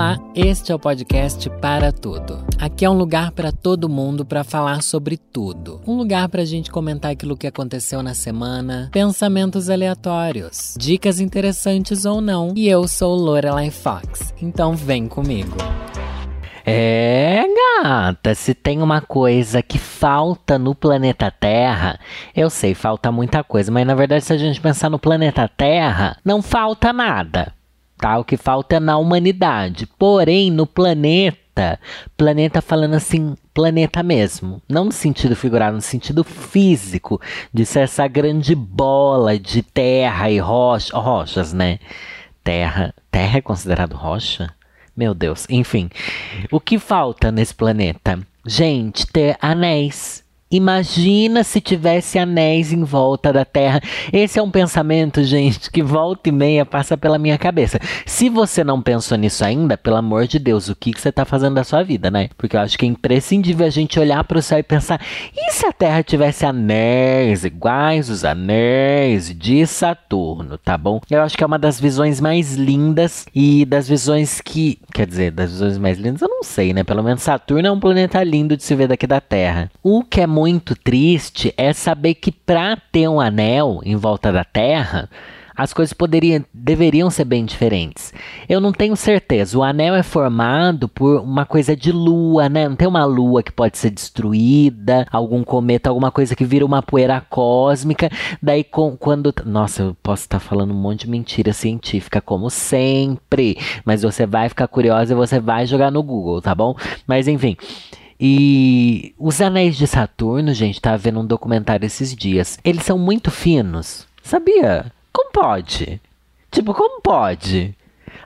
Olá, este é o podcast Para Tudo. Aqui é um lugar para todo mundo para falar sobre tudo. Um lugar para a gente comentar aquilo que aconteceu na semana, pensamentos aleatórios, dicas interessantes ou não. E eu sou Lorelai Fox, então vem comigo. É, gata, se tem uma coisa que falta no planeta Terra, eu sei, falta muita coisa, mas na verdade, se a gente pensar no planeta Terra, não falta nada tá? O que falta é na humanidade. Porém, no planeta, planeta falando assim, planeta mesmo, não no sentido figurado, no sentido físico, de ser essa grande bola de terra e rocha, rochas, né? Terra, terra é considerado rocha? Meu Deus, enfim. O que falta nesse planeta? Gente, ter anéis Imagina se tivesse anéis em volta da Terra. Esse é um pensamento, gente, que volta e meia passa pela minha cabeça. Se você não pensou nisso ainda, pelo amor de Deus, o que, que você está fazendo da sua vida, né? Porque eu acho que é imprescindível a gente olhar para o céu e pensar: e se a Terra tivesse anéis iguais os anéis de Saturno, tá bom? Eu acho que é uma das visões mais lindas e das visões que. Quer dizer, das visões mais lindas, eu não sei, né? Pelo menos Saturno é um planeta lindo de se ver daqui da Terra. O que é muito triste é saber que para ter um anel em volta da Terra, as coisas poderiam, deveriam ser bem diferentes. Eu não tenho certeza. O anel é formado por uma coisa de lua, né? Não tem uma lua que pode ser destruída, algum cometa, alguma coisa que vira uma poeira cósmica. Daí, com, quando. Nossa, eu posso estar falando um monte de mentira científica, como sempre. Mas você vai ficar curiosa e você vai jogar no Google, tá bom? Mas enfim. E os anéis de Saturno, gente, tava vendo um documentário esses dias. Eles são muito finos. Sabia? Como pode? Tipo, como pode?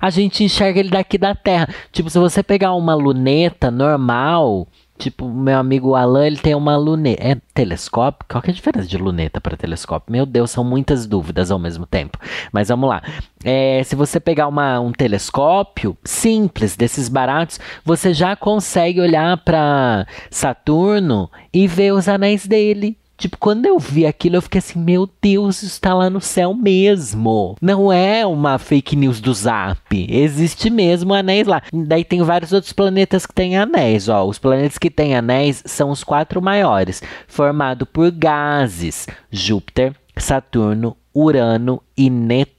A gente enxerga ele daqui da Terra. Tipo, se você pegar uma luneta normal, Tipo, meu amigo Alan, ele tem uma luneta. É telescópio? Qual que é a diferença de luneta para telescópio? Meu Deus, são muitas dúvidas ao mesmo tempo. Mas vamos lá. É, se você pegar uma, um telescópio simples, desses baratos, você já consegue olhar para Saturno e ver os anéis dele. Tipo, quando eu vi aquilo, eu fiquei assim, meu Deus, isso está lá no céu mesmo. Não é uma fake news do Zap. Existe mesmo anéis lá. Daí tem vários outros planetas que têm anéis, ó. Os planetas que têm anéis são os quatro maiores, formado por gases: Júpiter, Saturno, Urano e Netuno.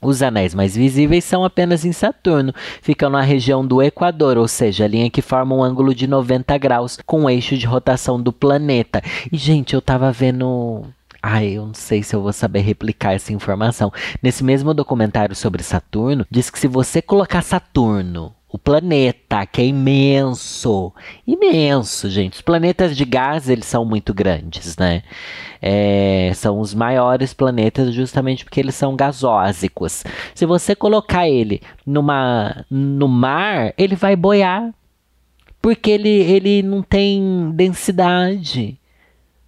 Os anéis mais visíveis são apenas em Saturno, ficam na região do Equador, ou seja, a linha que forma um ângulo de 90 graus com o eixo de rotação do planeta. E, gente, eu tava vendo Ai, eu não sei se eu vou saber replicar essa informação. Nesse mesmo documentário sobre Saturno, diz que se você colocar Saturno o planeta, que é imenso, imenso, gente. Os planetas de gás, eles são muito grandes, né? É, são os maiores planetas justamente porque eles são gasósicos. Se você colocar ele numa, no mar, ele vai boiar, porque ele, ele não tem densidade.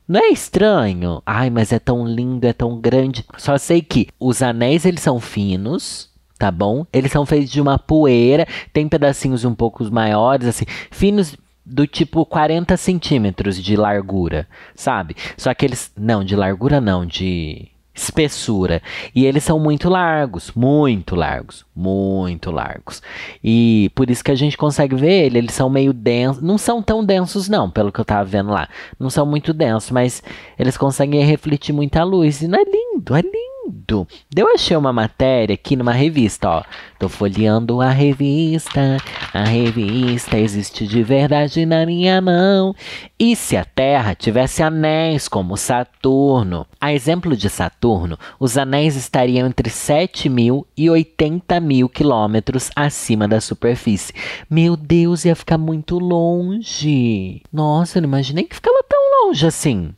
Não é estranho? Ai, mas é tão lindo, é tão grande. Só sei que os anéis, eles são finos, tá bom? Eles são feitos de uma poeira, tem pedacinhos um pouco maiores, assim, finos do tipo 40 centímetros de largura, sabe? Só que eles. Não, de largura não, de espessura. E eles são muito largos, muito largos, muito largos. E por isso que a gente consegue ver ele, eles são meio densos, não são tão densos não, pelo que eu tava vendo lá. Não são muito densos, mas eles conseguem refletir muita luz e não é lindo, é lindo lindo. Eu achei uma matéria aqui numa revista, ó. Tô folheando a revista, a revista existe de verdade na minha mão. E se a Terra tivesse anéis como Saturno? A exemplo de Saturno, os anéis estariam entre 7 mil e 80 mil quilômetros acima da superfície. Meu Deus, ia ficar muito longe. Nossa, eu não imaginei que ficava tão longe assim.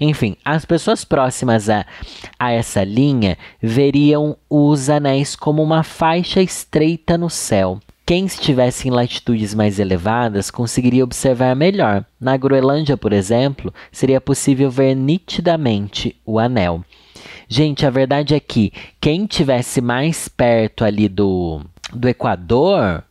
Enfim, as pessoas próximas a, a essa linha veriam os anéis como uma faixa estreita no céu. Quem estivesse em latitudes mais elevadas conseguiria observar melhor. Na Groenlândia, por exemplo, seria possível ver nitidamente o anel. Gente, a verdade é que quem tivesse mais perto ali do, do Equador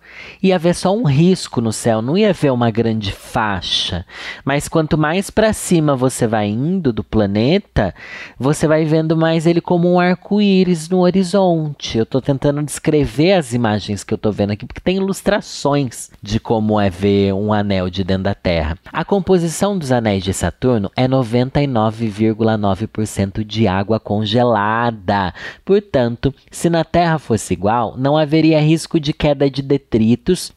ia ver só um risco no céu, não ia ver uma grande faixa. Mas quanto mais para cima você vai indo do planeta, você vai vendo mais ele como um arco-íris no horizonte. Eu estou tentando descrever as imagens que eu estou vendo aqui, porque tem ilustrações de como é ver um anel de dentro da Terra. A composição dos anéis de Saturno é 99,9% de água congelada. Portanto, se na Terra fosse igual, não haveria risco de queda de detritos,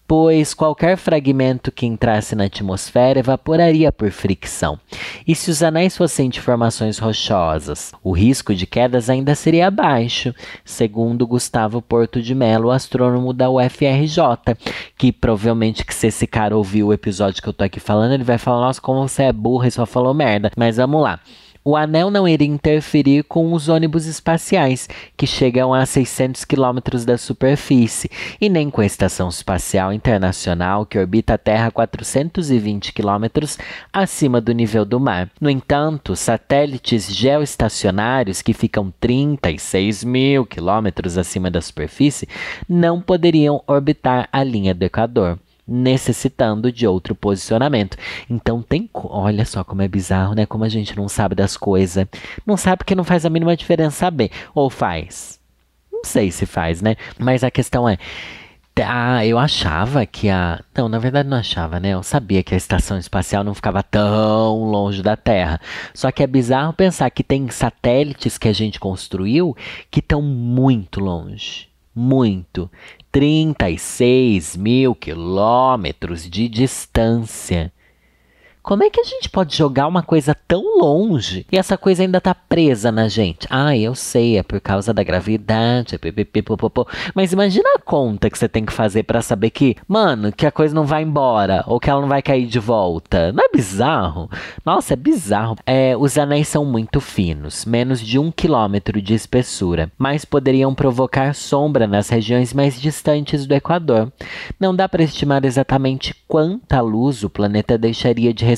pois qualquer fragmento que entrasse na atmosfera evaporaria por fricção. E se os anéis fossem de formações rochosas, o risco de quedas ainda seria baixo, segundo Gustavo Porto de Mello, astrônomo da UFRJ, que provavelmente que se esse cara ouvir o episódio que eu tô aqui falando, ele vai falar, nossa, como você é burra e só falou merda. Mas vamos lá. O anel não iria interferir com os ônibus espaciais, que chegam a 600 quilômetros da superfície, e nem com a Estação Espacial Internacional, que orbita a Terra a 420 quilômetros acima do nível do mar. No entanto, satélites geoestacionários, que ficam 36 mil quilômetros acima da superfície, não poderiam orbitar a linha do Equador necessitando de outro posicionamento. Então tem, olha só como é bizarro, né? Como a gente não sabe das coisas. Não sabe porque não faz a mínima diferença saber. Ou faz? Não sei se faz, né? Mas a questão é, ah, eu achava que a. Não, na verdade não achava, né? Eu sabia que a estação espacial não ficava tão longe da Terra. Só que é bizarro pensar que tem satélites que a gente construiu que estão muito longe. Muito. 36 mil quilômetros de distância. Como é que a gente pode jogar uma coisa tão longe e essa coisa ainda tá presa na gente? Ah, eu sei, é por causa da gravidade, pipipipopopô. mas imagina a conta que você tem que fazer para saber que, mano, que a coisa não vai embora ou que ela não vai cair de volta. Não é bizarro? Nossa, é bizarro. É, os anéis são muito finos, menos de um quilômetro de espessura, mas poderiam provocar sombra nas regiões mais distantes do Equador. Não dá para estimar exatamente quanta luz o planeta deixaria de receber,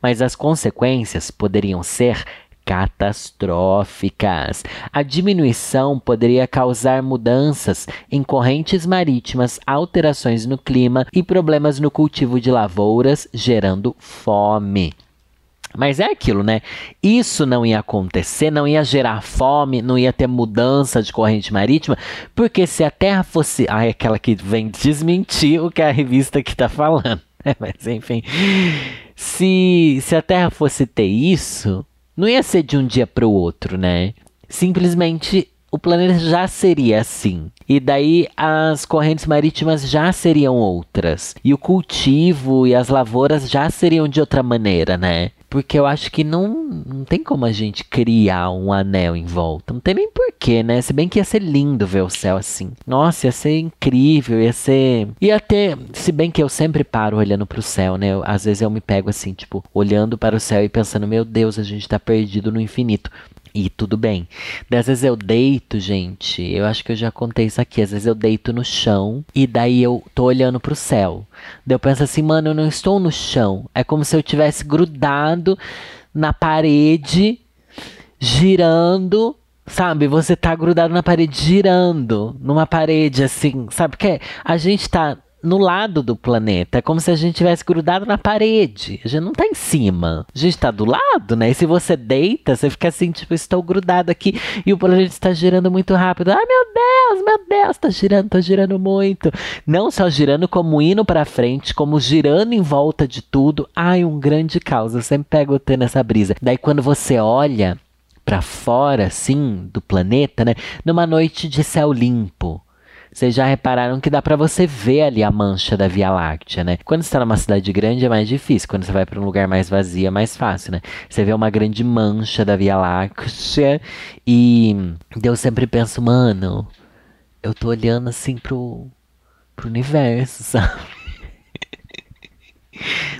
mas as consequências poderiam ser catastróficas. A diminuição poderia causar mudanças em correntes marítimas, alterações no clima e problemas no cultivo de lavouras, gerando fome. Mas é aquilo, né? Isso não ia acontecer, não ia gerar fome, não ia ter mudança de corrente marítima, porque se a Terra fosse. Ah, é aquela que vem desmentir o que a revista que está falando. Mas enfim. Se, se a Terra fosse ter isso, não ia ser de um dia para o outro, né? Simplesmente o planeta já seria assim. E daí as correntes marítimas já seriam outras. E o cultivo e as lavouras já seriam de outra maneira, né? Porque eu acho que não, não tem como a gente criar um anel em volta. Não tem nem porquê, né? Se bem que ia ser lindo ver o céu assim. Nossa, ia ser incrível, ia ser. Ia ter. Se bem que eu sempre paro olhando pro céu, né? Eu, às vezes eu me pego assim, tipo, olhando para o céu e pensando, meu Deus, a gente tá perdido no infinito. E tudo bem. Às vezes eu deito, gente. Eu acho que eu já contei isso aqui. Às vezes eu deito no chão e daí eu tô olhando pro céu. Daí eu penso assim, mano, eu não estou no chão. É como se eu tivesse grudado na parede, girando. Sabe, você tá grudado na parede, girando numa parede assim, sabe? Que a gente tá no lado do planeta. É como se a gente tivesse grudado na parede. A gente não tá em cima. A gente tá do lado, né? E se você deita, você fica assim, tipo, estou grudado aqui e o planeta está girando muito rápido. Ai, meu Deus, meu Deus, tá girando, tá girando muito. Não só girando, como indo para frente, como girando em volta de tudo. Ai, um grande caos. Eu sempre pego o T nessa brisa. Daí quando você olha para fora, assim, do planeta, né? Numa noite de céu limpo vocês já repararam que dá para você ver ali a mancha da Via Láctea, né? Quando você está numa cidade grande é mais difícil, quando você vai para um lugar mais vazio é mais fácil, né? Você vê uma grande mancha da Via Láctea e eu sempre penso, mano, eu tô olhando assim pro, pro universo, sabe?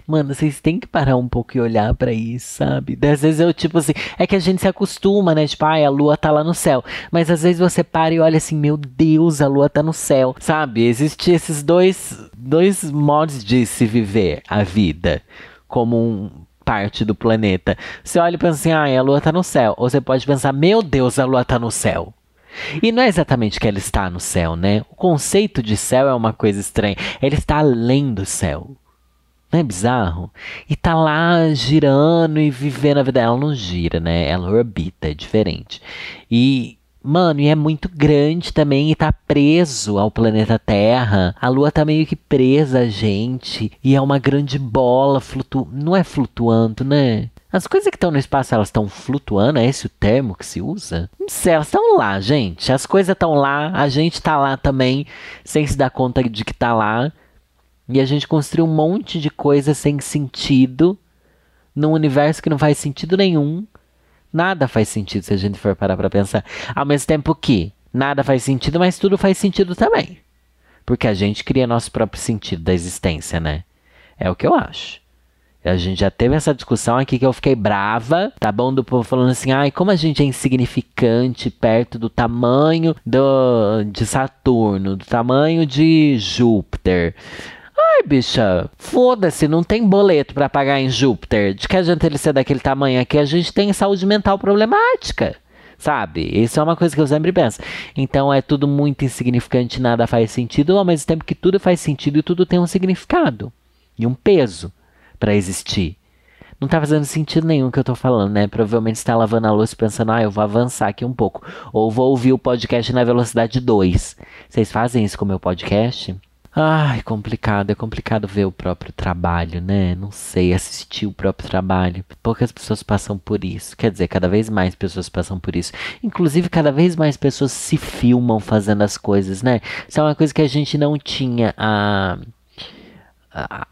Mano, vocês têm que parar um pouco e olhar para isso, sabe? Às vezes eu, tipo assim, é que a gente se acostuma, né? Tipo, ai, a lua tá lá no céu. Mas às vezes você para e olha assim, meu Deus, a lua tá no céu, sabe? Existem esses dois, dois modos de se viver a vida como um, parte do planeta. Você olha e pensa assim, ai, a lua tá no céu. Ou você pode pensar, meu Deus, a lua tá no céu. E não é exatamente que ela está no céu, né? O conceito de céu é uma coisa estranha. Ela está além do céu. Não é bizarro? E tá lá girando e vivendo a vida. Ela não gira, né? Ela orbita, é diferente. E, mano, e é muito grande também e tá preso ao planeta Terra. A Lua tá meio que presa a gente. E é uma grande bola flutuando. Não é flutuando, né? As coisas que estão no espaço, elas estão flutuando? É esse o termo que se usa? Não sei, elas estão lá, gente. As coisas estão lá, a gente tá lá também, sem se dar conta de que tá lá. E a gente construiu um monte de coisa sem sentido, num universo que não faz sentido nenhum. Nada faz sentido se a gente for parar pra pensar. Ao mesmo tempo que nada faz sentido, mas tudo faz sentido também. Porque a gente cria nosso próprio sentido da existência, né? É o que eu acho. A gente já teve essa discussão aqui que eu fiquei brava, tá bom? Do povo falando assim, ai, como a gente é insignificante perto do tamanho do, de Saturno, do tamanho de Júpiter. Bicha, foda-se, não tem boleto para pagar em Júpiter. De que adianta ele ser daquele tamanho aqui? A gente tem saúde mental problemática sabe? Isso é uma coisa que eu sempre penso. Então é tudo muito insignificante, nada faz sentido, ao mesmo tempo que tudo faz sentido e tudo tem um significado e um peso para existir. Não tá fazendo sentido nenhum que eu tô falando, né? Provavelmente está lavando a louça pensando, ah, eu vou avançar aqui um pouco. Ou vou ouvir o podcast na velocidade 2. Vocês fazem isso com o meu podcast? Ai, complicado, é complicado ver o próprio trabalho, né? Não sei, assistir o próprio trabalho. Poucas pessoas passam por isso. Quer dizer, cada vez mais pessoas passam por isso. Inclusive, cada vez mais pessoas se filmam fazendo as coisas, né? Isso é uma coisa que a gente não tinha a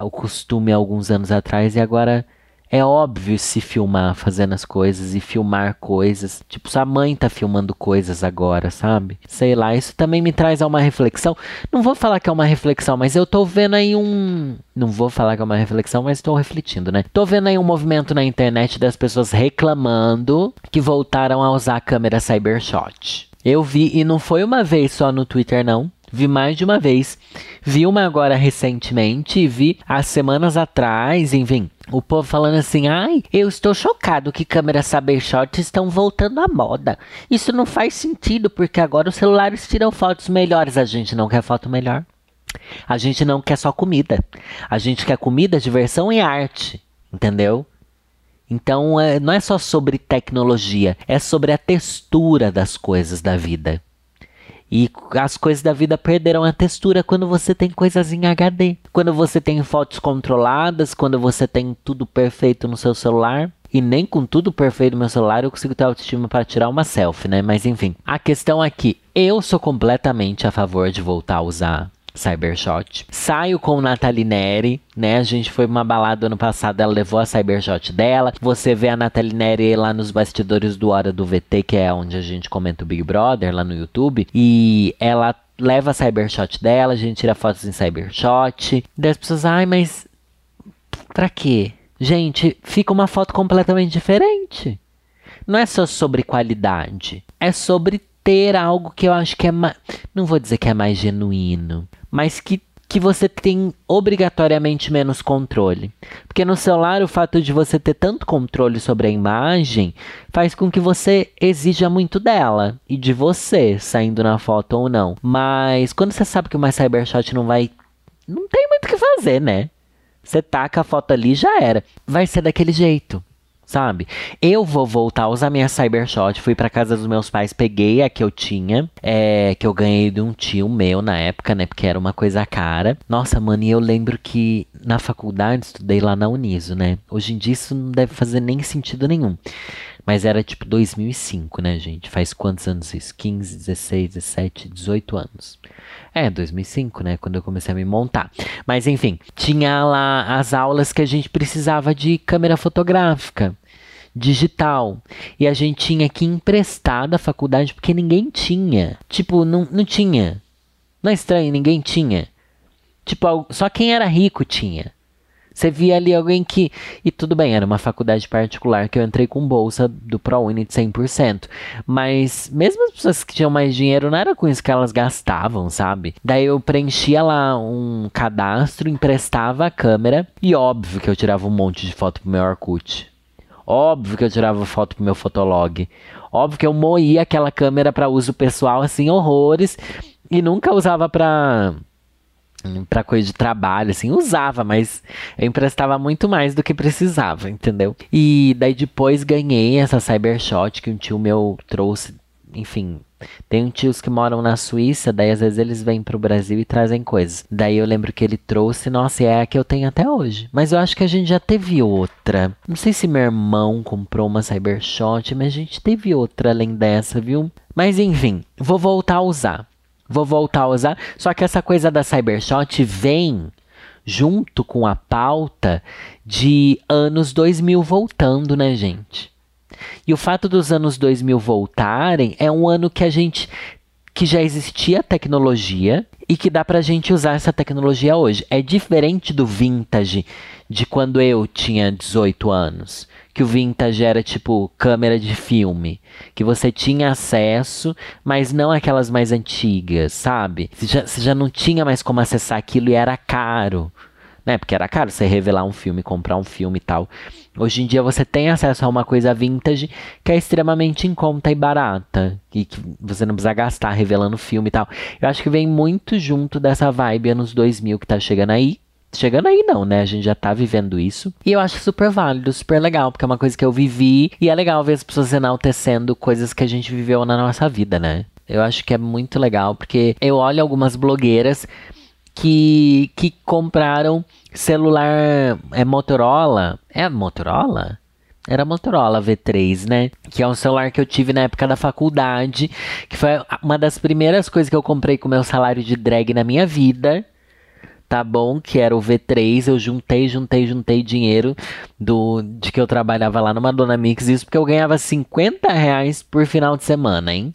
o costume há alguns anos atrás e agora é óbvio se filmar fazendo as coisas e filmar coisas. Tipo, sua mãe tá filmando coisas agora, sabe? Sei lá, isso também me traz a uma reflexão. Não vou falar que é uma reflexão, mas eu tô vendo aí um. Não vou falar que é uma reflexão, mas estou refletindo, né? Tô vendo aí um movimento na internet das pessoas reclamando que voltaram a usar a câmera Cybershot. Eu vi, e não foi uma vez só no Twitter, não. Vi mais de uma vez. Vi uma agora recentemente e vi há semanas atrás, enfim. O povo falando assim, ai, eu estou chocado que câmeras Cybershot estão voltando à moda. Isso não faz sentido, porque agora os celulares tiram fotos melhores. A gente não quer foto melhor. A gente não quer só comida. A gente quer comida, diversão e arte. Entendeu? Então, é, não é só sobre tecnologia, é sobre a textura das coisas da vida. E as coisas da vida perderam a textura quando você tem coisas em HD. Quando você tem fotos controladas, quando você tem tudo perfeito no seu celular. E nem com tudo perfeito no meu celular eu consigo ter autoestima para tirar uma selfie, né? Mas enfim, a questão aqui, eu sou completamente a favor de voltar a usar Cybershot. Saio com Nathalie Neri, né? A gente foi uma balada ano passado, ela levou a Cybershot dela. Você vê a Nathalie Neri lá nos bastidores do Hora do VT, que é onde a gente comenta o Big Brother, lá no YouTube. E ela leva a Cybershot dela, a gente tira fotos em Cybershot. Daí as pessoas, ai, mas pra quê? Gente, fica uma foto completamente diferente. Não é só sobre qualidade, é sobre ter algo que eu acho que é mais. Não vou dizer que é mais genuíno, mas que, que você tem obrigatoriamente menos controle. Porque no celular, o fato de você ter tanto controle sobre a imagem faz com que você exija muito dela e de você saindo na foto ou não. Mas quando você sabe que uma cybershot não vai. Não tem muito o que fazer, né? Você taca a foto ali já era. Vai ser daquele jeito sabe? Eu vou voltar a usar minha Cybershot. Fui para casa dos meus pais, peguei a que eu tinha, é, que eu ganhei de um tio meu na época, né? Porque era uma coisa cara. Nossa, mano, e eu lembro que na faculdade estudei lá na Uniso, né? Hoje em dia isso não deve fazer nem sentido nenhum. Mas era tipo 2005, né, gente? Faz quantos anos isso? 15, 16, 17, 18 anos. É, 2005, né? Quando eu comecei a me montar. Mas enfim, tinha lá as aulas que a gente precisava de câmera fotográfica digital. E a gente tinha que emprestar da faculdade porque ninguém tinha. Tipo, não, não tinha. Não é estranho, ninguém tinha. Tipo, só quem era rico tinha. Você via ali alguém que. E tudo bem, era uma faculdade particular que eu entrei com bolsa do ProUni de 100%. Mas mesmo as pessoas que tinham mais dinheiro, não era com isso que elas gastavam, sabe? Daí eu preenchia lá um cadastro, emprestava a câmera. E óbvio que eu tirava um monte de foto pro meu Orkut. Óbvio que eu tirava foto pro meu fotolog. Óbvio que eu moía aquela câmera para uso pessoal, assim, horrores. E nunca usava pra para coisa de trabalho, assim, usava, mas eu emprestava muito mais do que precisava, entendeu? E daí depois ganhei essa Cybershot que um tio meu trouxe, enfim. Tem tios que moram na Suíça, daí às vezes eles vêm pro Brasil e trazem coisas. Daí eu lembro que ele trouxe, nossa, e é a que eu tenho até hoje. Mas eu acho que a gente já teve outra. Não sei se meu irmão comprou uma Cybershot, mas a gente teve outra além dessa, viu? Mas enfim, vou voltar a usar. Vou voltar a usar. Só que essa coisa da Cybershot vem junto com a pauta de anos 2000 voltando, né, gente? E o fato dos anos 2000 voltarem é um ano que a gente que já existia tecnologia e que dá pra gente usar essa tecnologia hoje. É diferente do vintage de quando eu tinha 18 anos que o vintage era tipo câmera de filme, que você tinha acesso, mas não aquelas mais antigas, sabe? Você já, você já não tinha mais como acessar aquilo e era caro, né? Porque era caro você revelar um filme, comprar um filme e tal. Hoje em dia você tem acesso a uma coisa vintage que é extremamente em conta e barata. E que você não precisa gastar revelando filme e tal. Eu acho que vem muito junto dessa vibe anos 2000 que tá chegando aí. Chegando aí não, né? A gente já tá vivendo isso. E eu acho super válido, super legal, porque é uma coisa que eu vivi e é legal ver as pessoas enaltecendo coisas que a gente viveu na nossa vida, né? Eu acho que é muito legal, porque eu olho algumas blogueiras que, que compraram celular é Motorola. É Motorola? Era Motorola V3, né? Que é um celular que eu tive na época da faculdade, que foi uma das primeiras coisas que eu comprei com meu salário de drag na minha vida tá bom, que era o V3, eu juntei, juntei, juntei dinheiro do de que eu trabalhava lá numa Dona Mix, isso porque eu ganhava 50 reais por final de semana, hein?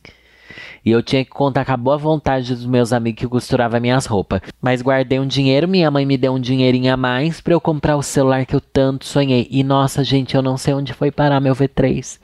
E eu tinha que contar com a boa vontade dos meus amigos que costuravam minhas roupas. Mas guardei um dinheiro, minha mãe me deu um dinheirinho a mais para eu comprar o celular que eu tanto sonhei. E nossa, gente, eu não sei onde foi parar meu V3.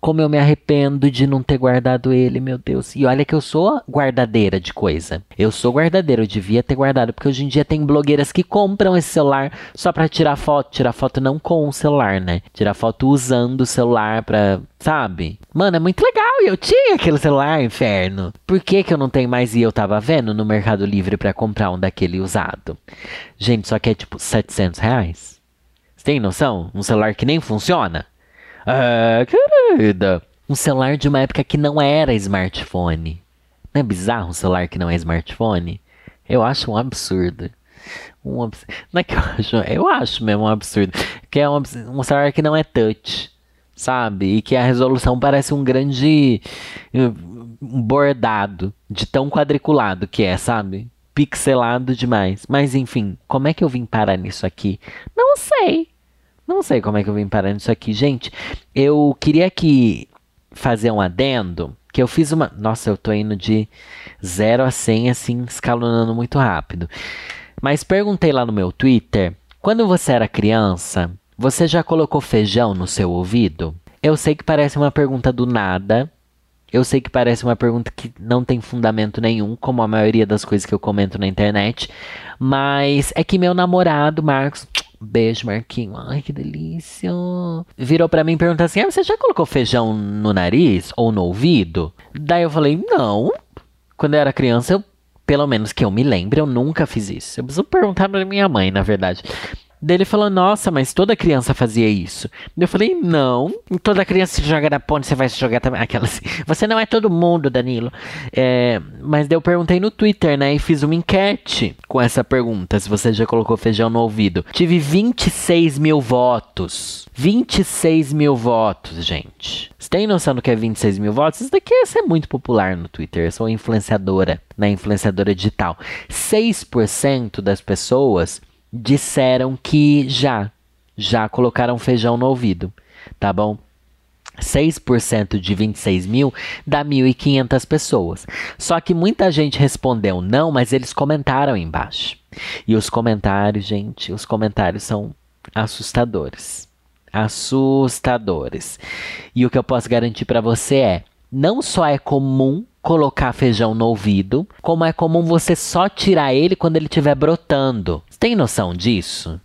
Como eu me arrependo de não ter guardado ele, meu Deus. E olha que eu sou guardadeira de coisa. Eu sou guardadeira, eu devia ter guardado, porque hoje em dia tem blogueiras que compram esse celular só pra tirar foto. Tirar foto não com o celular, né? Tirar foto usando o celular pra. Sabe? Mano, é muito legal. E eu tinha aquele celular, inferno. Por que, que eu não tenho mais e eu tava vendo no Mercado Livre para comprar um daquele usado? Gente, só que é tipo 700 reais. Você tem noção? Um celular que nem funciona? Ah, querida. Um celular de uma época que não era smartphone. Não é bizarro um celular que não é smartphone? Eu acho um absurdo. Um abs... Não é que eu acho, eu acho mesmo um absurdo. Que é um, um celular que não é touch, sabe? E que a resolução parece um grande bordado de tão quadriculado que é, sabe? Pixelado demais. Mas enfim, como é que eu vim parar nisso aqui? Não sei. Não sei como é que eu vim parar nisso aqui. Gente, eu queria aqui fazer um adendo, que eu fiz uma... Nossa, eu tô indo de 0 a 100, assim, escalonando muito rápido. Mas perguntei lá no meu Twitter, quando você era criança, você já colocou feijão no seu ouvido? Eu sei que parece uma pergunta do nada, eu sei que parece uma pergunta que não tem fundamento nenhum, como a maioria das coisas que eu comento na internet, mas é que meu namorado, Marcos, Beijo, Marquinho. Ai, que delícia. Virou para mim e perguntou assim: ah, você já colocou feijão no nariz ou no ouvido? Daí eu falei: não. Quando eu era criança, eu, pelo menos que eu me lembre, eu nunca fiz isso. Eu preciso perguntar pra minha mãe, na verdade. Daí ele falou, nossa, mas toda criança fazia isso. Eu falei, não, toda criança se joga na ponte, você vai se jogar também. Aquela assim, você não é todo mundo, Danilo. É, mas eu perguntei no Twitter, né, e fiz uma enquete com essa pergunta, se você já colocou feijão no ouvido. Tive 26 mil votos. 26 mil votos, gente. Você tem noção do que é 26 mil votos? Isso daqui é muito popular no Twitter. Eu sou influenciadora, né, influenciadora digital. 6% das pessoas disseram que já, já colocaram feijão no ouvido, tá bom? 6% de 26 mil dá 1.500 pessoas. Só que muita gente respondeu não, mas eles comentaram embaixo. E os comentários, gente, os comentários são assustadores. Assustadores. E o que eu posso garantir para você é: não só é comum colocar feijão no ouvido, como é comum você só tirar ele quando ele estiver brotando. Você tem noção disso?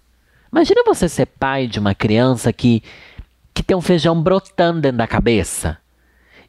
Imagina você ser pai de uma criança que que tem um feijão brotando dentro da cabeça.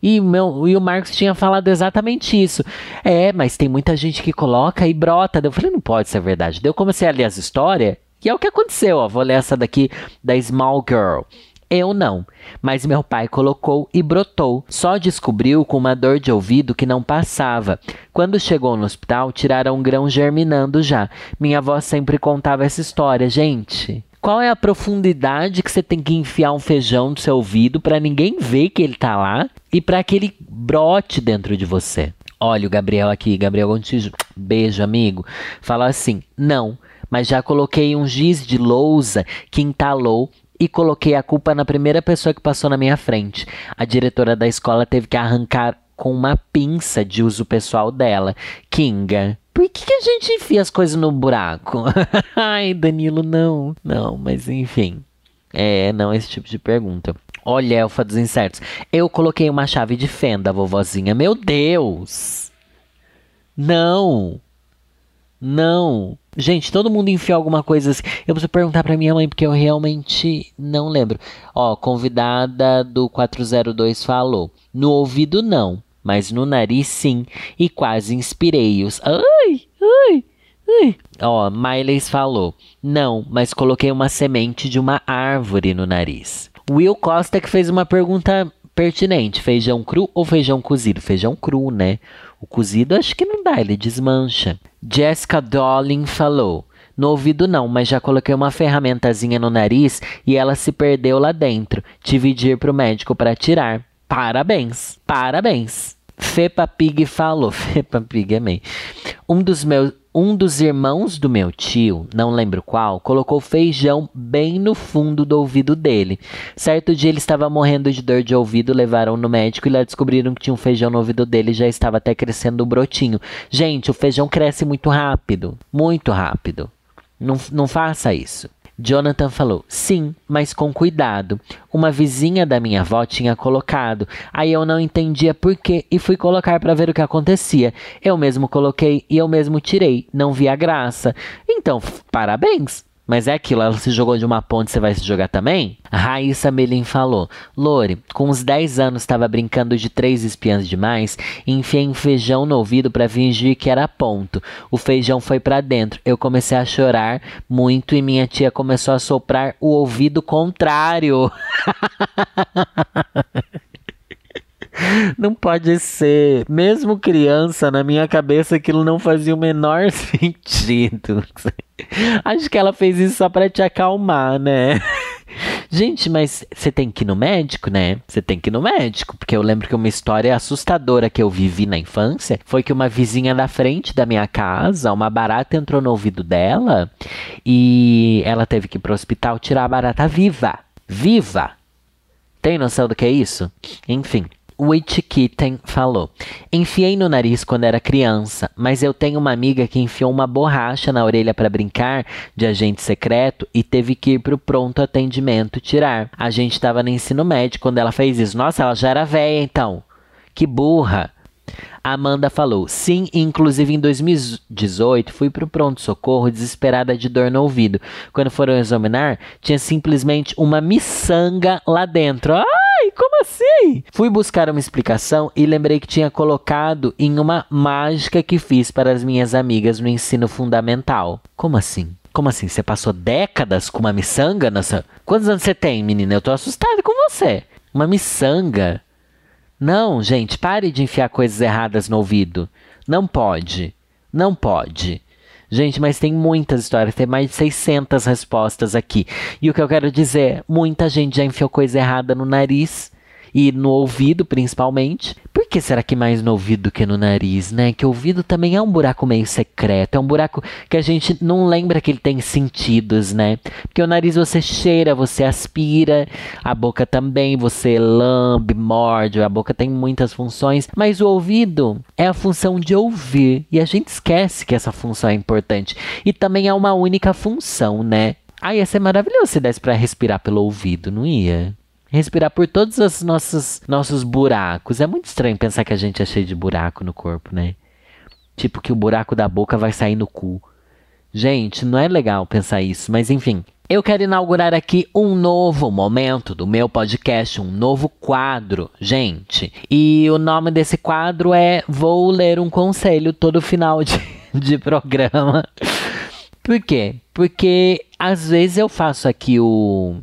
E, meu, e o Marcos tinha falado exatamente isso. É, mas tem muita gente que coloca e brota. Eu falei, não pode ser verdade. Eu comecei a ler as histórias, e é o que aconteceu. Ó. Vou ler essa daqui da Small Girl. Eu não, mas meu pai colocou e brotou. Só descobriu com uma dor de ouvido que não passava. Quando chegou no hospital, tiraram um grão germinando já. Minha avó sempre contava essa história, gente. Qual é a profundidade que você tem que enfiar um feijão no seu ouvido para ninguém ver que ele tá lá e para que ele brote dentro de você? Olha o Gabriel aqui, Gabriel Gontijo, beijo amigo. Fala assim: "Não, mas já coloquei um giz de lousa que entalou e coloquei a culpa na primeira pessoa que passou na minha frente. A diretora da escola teve que arrancar com uma pinça de uso pessoal dela. Kinga, por que, que a gente enfia as coisas no buraco? Ai, Danilo, não. Não, mas enfim. É, não esse tipo de pergunta. Olha, Elfa dos Incertos. Eu coloquei uma chave de fenda, vovozinha. Meu Deus! Não! Não! Gente, todo mundo enfiou alguma coisa assim. Eu preciso perguntar pra minha mãe, porque eu realmente não lembro. Ó, convidada do 402 falou. No ouvido, não mas no nariz sim, e quase inspirei-os. Ai, ai, ai. Ó, Miles falou: Não, mas coloquei uma semente de uma árvore no nariz. Will Costa que fez uma pergunta pertinente: feijão cru ou feijão cozido? Feijão cru, né? O cozido acho que não dá, ele desmancha. Jessica Dolin falou: no ouvido não, mas já coloquei uma ferramentazinha no nariz e ela se perdeu lá dentro. Tive de ir pro médico para tirar. Parabéns, parabéns. Fepa Pig falou, Fepa Pig, amei. Um dos meus, um dos irmãos do meu tio, não lembro qual, colocou feijão bem no fundo do ouvido dele. Certo dia ele estava morrendo de dor de ouvido, levaram no médico e lá descobriram que tinha um feijão no ouvido dele e já estava até crescendo o brotinho. Gente, o feijão cresce muito rápido, muito rápido. Não, não faça isso. Jonathan falou: Sim, mas com cuidado. Uma vizinha da minha avó tinha colocado. Aí eu não entendia por quê e fui colocar para ver o que acontecia. Eu mesmo coloquei e eu mesmo tirei. Não vi a graça. Então, parabéns. Mas é aquilo, ela se jogou de uma ponte, você vai se jogar também? Raíssa Melim falou: Lore, com uns 10 anos estava brincando de três espiãs demais e enfiei um feijão no ouvido para fingir que era ponto. O feijão foi para dentro. Eu comecei a chorar muito e minha tia começou a soprar o ouvido contrário. Não pode ser. Mesmo criança, na minha cabeça aquilo não fazia o menor sentido. Acho que ela fez isso só para te acalmar, né? Gente, mas você tem que ir no médico, né? Você tem que ir no médico, porque eu lembro que uma história assustadora que eu vivi na infância foi que uma vizinha da frente da minha casa, uma barata entrou no ouvido dela e ela teve que ir pro hospital tirar a barata viva. Viva! Tem noção do que é isso? Enfim. Witchkitten falou: Enfiei no nariz quando era criança, mas eu tenho uma amiga que enfiou uma borracha na orelha para brincar de agente secreto e teve que ir pro pronto atendimento tirar. A gente estava no ensino médio quando ela fez isso. Nossa, ela já era velha então. Que burra. Amanda falou: Sim, inclusive em 2018 fui pro pronto-socorro desesperada de dor no ouvido. Quando foram examinar, tinha simplesmente uma miçanga lá dentro. Ah! Como assim? Fui buscar uma explicação e lembrei que tinha colocado em uma mágica que fiz para as minhas amigas no ensino fundamental. Como assim? Como assim? Você passou décadas com uma miçanga nessa. Quantos anos você tem, menina? Eu tô assustada com você. Uma miçanga? Não, gente, pare de enfiar coisas erradas no ouvido. Não pode. Não pode. Gente, mas tem muitas histórias, tem mais de 600 respostas aqui. E o que eu quero dizer, muita gente já enfiou coisa errada no nariz e no ouvido, principalmente. Por que será que mais no ouvido que no nariz, né? Que o ouvido também é um buraco meio secreto, é um buraco que a gente não lembra que ele tem sentidos, né? Porque o nariz você cheira, você aspira, a boca também, você lambe, morde, a boca tem muitas funções, mas o ouvido é a função de ouvir e a gente esquece que essa função é importante. E também é uma única função, né? Ah, ia ser maravilhoso se desse para respirar pelo ouvido, não ia? Respirar por todos os nossos, nossos buracos. É muito estranho pensar que a gente é cheio de buraco no corpo, né? Tipo que o buraco da boca vai sair no cu. Gente, não é legal pensar isso, mas enfim. Eu quero inaugurar aqui um novo momento do meu podcast, um novo quadro, gente. E o nome desse quadro é Vou Ler um Conselho todo final de, de programa. Por quê? Porque às vezes eu faço aqui o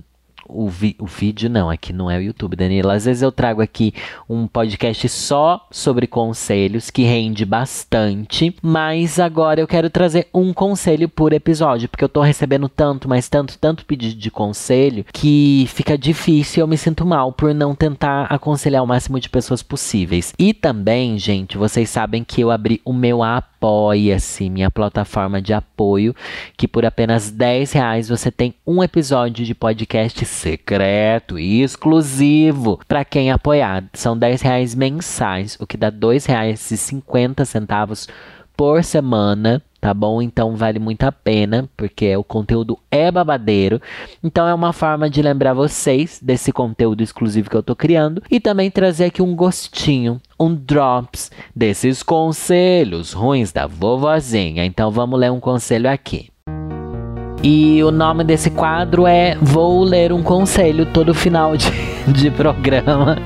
o, vi, o vídeo não, aqui não é o YouTube, Danilo. Às vezes eu trago aqui um podcast só sobre conselhos que rende bastante, mas agora eu quero trazer um conselho por episódio, porque eu tô recebendo tanto, mas tanto, tanto pedido de conselho que fica difícil e eu me sinto mal por não tentar aconselhar o máximo de pessoas possíveis. E também, gente, vocês sabem que eu abri o meu app Apoia-se, minha plataforma de apoio, que por apenas 10 reais você tem um episódio de podcast secreto e exclusivo para quem apoiar. São 10 reais mensais, o que dá R$ 2,50 por semana tá bom? Então vale muito a pena, porque o conteúdo é babadeiro. Então é uma forma de lembrar vocês desse conteúdo exclusivo que eu tô criando e também trazer aqui um gostinho, um drops desses conselhos ruins da vovozinha. Então vamos ler um conselho aqui. E o nome desse quadro é Vou ler um conselho todo final de, de programa.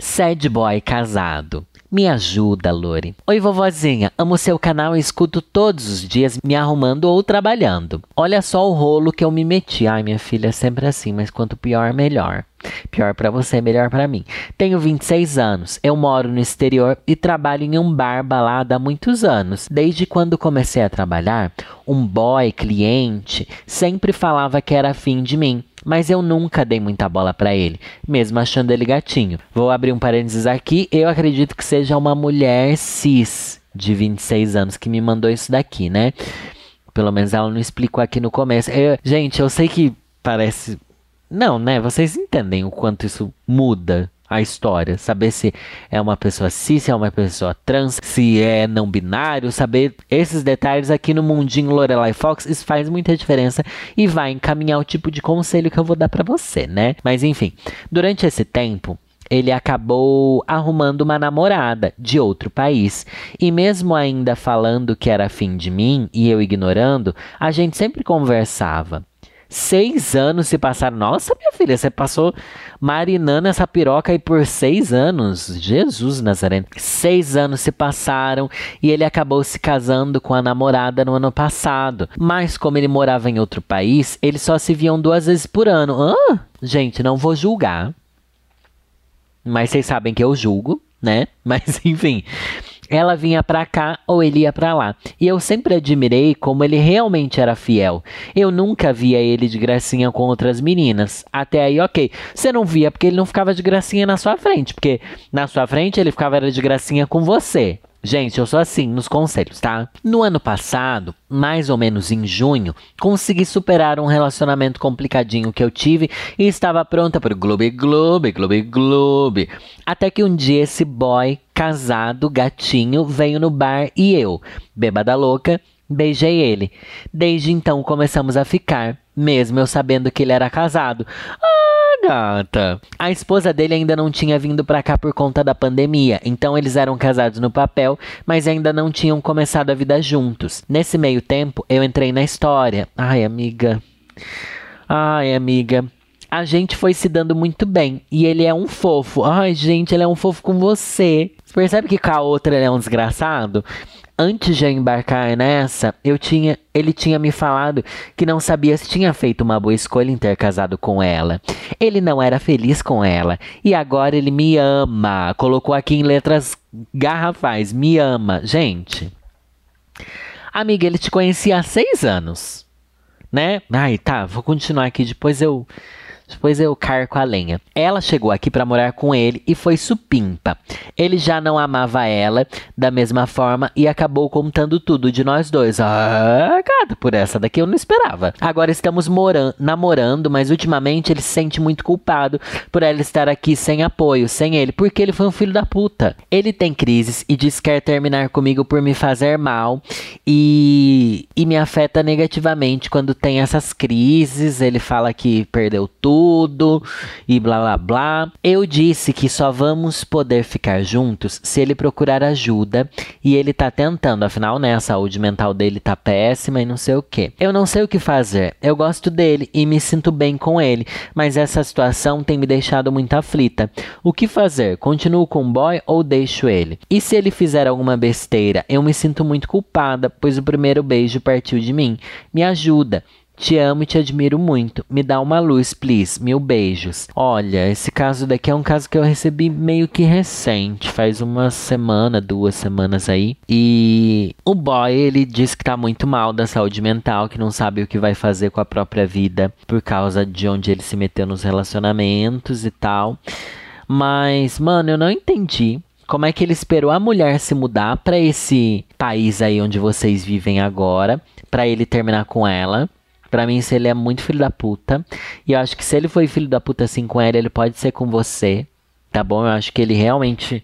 Sad boy casado. Me ajuda, Lore. Oi, vovozinha. Amo seu canal e escuto todos os dias me arrumando ou trabalhando. Olha só o rolo que eu me meti. Ai, minha filha, é sempre assim, mas quanto pior, melhor. Pior para você, melhor para mim. Tenho 26 anos, eu moro no exterior e trabalho em um bar balada há muitos anos. Desde quando comecei a trabalhar, um boy cliente sempre falava que era afim de mim mas eu nunca dei muita bola para ele, mesmo achando ele gatinho. Vou abrir um parênteses aqui, eu acredito que seja uma mulher cis de 26 anos que me mandou isso daqui, né? Pelo menos ela não explicou aqui no começo. Eu, gente, eu sei que parece. Não, né? Vocês entendem o quanto isso muda a história, saber se é uma pessoa cis, se é uma pessoa trans, se é não binário, saber esses detalhes aqui no mundinho Lorelai Fox, isso faz muita diferença e vai encaminhar o tipo de conselho que eu vou dar para você, né? Mas enfim, durante esse tempo, ele acabou arrumando uma namorada de outro país. E mesmo ainda falando que era fim de mim e eu ignorando, a gente sempre conversava. Seis anos se passaram. Nossa, minha filha, você passou marinando essa piroca aí por seis anos. Jesus Nazareno. Seis anos se passaram e ele acabou se casando com a namorada no ano passado. Mas como ele morava em outro país, eles só se viam duas vezes por ano. Ah, gente, não vou julgar. Mas vocês sabem que eu julgo, né? Mas enfim ela vinha para cá ou ele ia para lá. E eu sempre admirei como ele realmente era fiel. Eu nunca via ele de gracinha com outras meninas. Até aí, ok. Você não via porque ele não ficava de gracinha na sua frente, porque na sua frente ele ficava de gracinha com você. Gente, eu sou assim nos conselhos, tá? No ano passado, mais ou menos em junho, consegui superar um relacionamento complicadinho que eu tive e estava pronta para o Gloob Gloob, Gloob Gloob. Até que um dia esse boy casado, gatinho, veio no bar e eu, bêbada louca, beijei ele. Desde então começamos a ficar, mesmo eu sabendo que ele era casado. Ah, gata. A esposa dele ainda não tinha vindo para cá por conta da pandemia, então eles eram casados no papel, mas ainda não tinham começado a vida juntos. Nesse meio tempo, eu entrei na história. Ai, amiga. Ai, amiga. A gente foi se dando muito bem. E ele é um fofo. Ai, gente, ele é um fofo com você. Você percebe que com a outra ele é um desgraçado? Antes de embarcar nessa, eu tinha, ele tinha me falado que não sabia se tinha feito uma boa escolha em ter casado com ela. Ele não era feliz com ela e agora ele me ama. Colocou aqui em letras garrafais, me ama, gente. Amiga, ele te conhecia há seis anos, né? Ai, tá, vou continuar aqui. Depois eu depois eu carco a lenha. Ela chegou aqui para morar com ele e foi supimpa. Ele já não amava ela da mesma forma e acabou contando tudo de nós dois. Ah, por essa daqui eu não esperava. Agora estamos namorando, mas ultimamente ele se sente muito culpado por ela estar aqui sem apoio, sem ele, porque ele foi um filho da puta. Ele tem crises e diz que quer terminar comigo por me fazer mal e, e me afeta negativamente quando tem essas crises. Ele fala que perdeu tudo tudo e blá blá blá. Eu disse que só vamos poder ficar juntos se ele procurar ajuda e ele tá tentando, afinal, né, a saúde mental dele tá péssima e não sei o que. Eu não sei o que fazer. Eu gosto dele e me sinto bem com ele, mas essa situação tem me deixado muito aflita. O que fazer? Continuo com o boy ou deixo ele? E se ele fizer alguma besteira? Eu me sinto muito culpada, pois o primeiro beijo partiu de mim. Me ajuda. Te amo e te admiro muito. Me dá uma luz, please. Mil beijos. Olha, esse caso daqui é um caso que eu recebi meio que recente, faz uma semana, duas semanas aí. E o boy, ele diz que tá muito mal da saúde mental, que não sabe o que vai fazer com a própria vida por causa de onde ele se meteu nos relacionamentos e tal. Mas, mano, eu não entendi como é que ele esperou a mulher se mudar para esse país aí onde vocês vivem agora, para ele terminar com ela. Pra mim, se ele é muito filho da puta. E eu acho que se ele foi filho da puta assim com ela, ele pode ser com você. Tá bom? Eu acho que ele realmente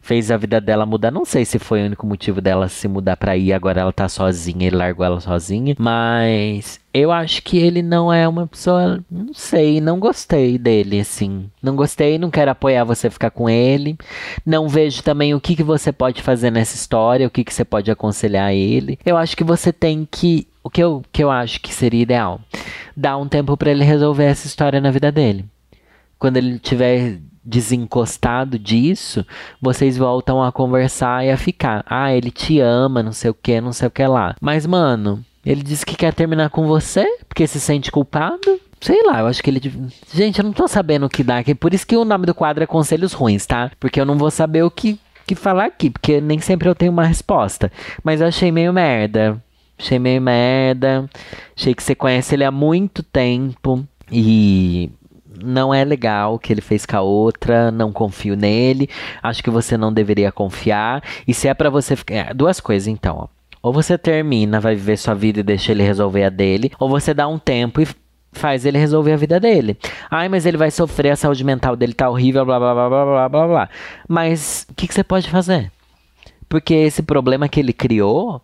fez a vida dela mudar. Não sei se foi o único motivo dela se mudar pra ir. Agora ela tá sozinha, ele largou ela sozinha. Mas eu acho que ele não é uma pessoa. Não sei, não gostei dele, assim. Não gostei, não quero apoiar você ficar com ele. Não vejo também o que, que você pode fazer nessa história, o que, que você pode aconselhar ele. Eu acho que você tem que o que eu, que eu acho que seria ideal? Dar um tempo para ele resolver essa história na vida dele. Quando ele tiver desencostado disso, vocês voltam a conversar e a ficar. Ah, ele te ama, não sei o que, não sei o que lá. Mas, mano, ele disse que quer terminar com você porque se sente culpado. Sei lá, eu acho que ele. Gente, eu não tô sabendo o que dá aqui. Por isso que o nome do quadro é Conselhos Ruins, tá? Porque eu não vou saber o que, que falar aqui, porque nem sempre eu tenho uma resposta. Mas eu achei meio merda. Achei meio merda. Achei que você conhece ele há muito tempo. E não é legal o que ele fez com a outra, não confio nele, acho que você não deveria confiar. E se é para você ficar. É, duas coisas então, ó. Ou você termina, vai viver sua vida e deixa ele resolver a dele, ou você dá um tempo e faz ele resolver a vida dele. Ai, mas ele vai sofrer, a saúde mental dele tá horrível, blá blá blá blá blá blá blá. Mas o que, que você pode fazer? Porque esse problema que ele criou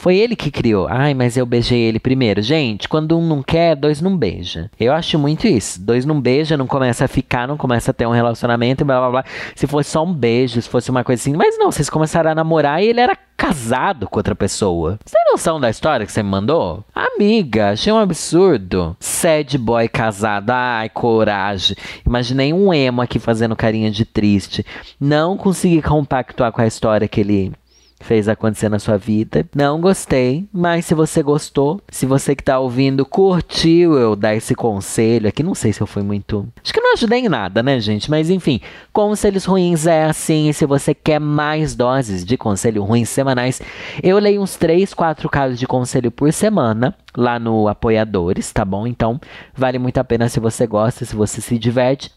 foi ele que criou. Ai, mas eu beijei ele primeiro. Gente, quando um não quer, dois não beija. Eu acho muito isso. Dois não beija, não começa a ficar, não começa a ter um relacionamento, blá blá blá. Se fosse só um beijo, se fosse uma coisa assim. Mas não, vocês começaram a namorar e ele era casado com outra pessoa. Você tem noção da história que você me mandou? Amiga, achei um absurdo. Sad boy casado. Ai, coragem. Imaginei um emo aqui fazendo carinha de triste. Não consegui compactuar com a história que ele fez acontecer na sua vida. Não gostei, mas se você gostou, se você que tá ouvindo curtiu eu dar esse conselho aqui, não sei se eu fui muito. Acho que não ajudei em nada, né, gente? Mas enfim, conselhos ruins é assim. E se você quer mais doses de conselho ruins semanais, eu leio uns 3, 4 casos de conselho por semana lá no Apoiadores, tá bom? Então, vale muito a pena se você gosta, se você se diverte.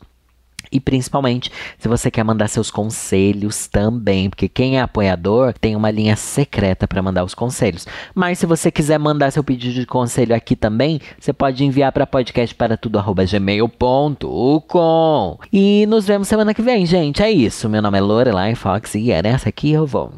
E principalmente se você quer mandar seus conselhos também, porque quem é apoiador tem uma linha secreta para mandar os conselhos. Mas se você quiser mandar seu pedido de conselho aqui também, você pode enviar para podcastparatudo@gmail.com. E nos vemos semana que vem, gente. É isso. Meu nome é Lorelai Fox e é nessa aqui eu vou.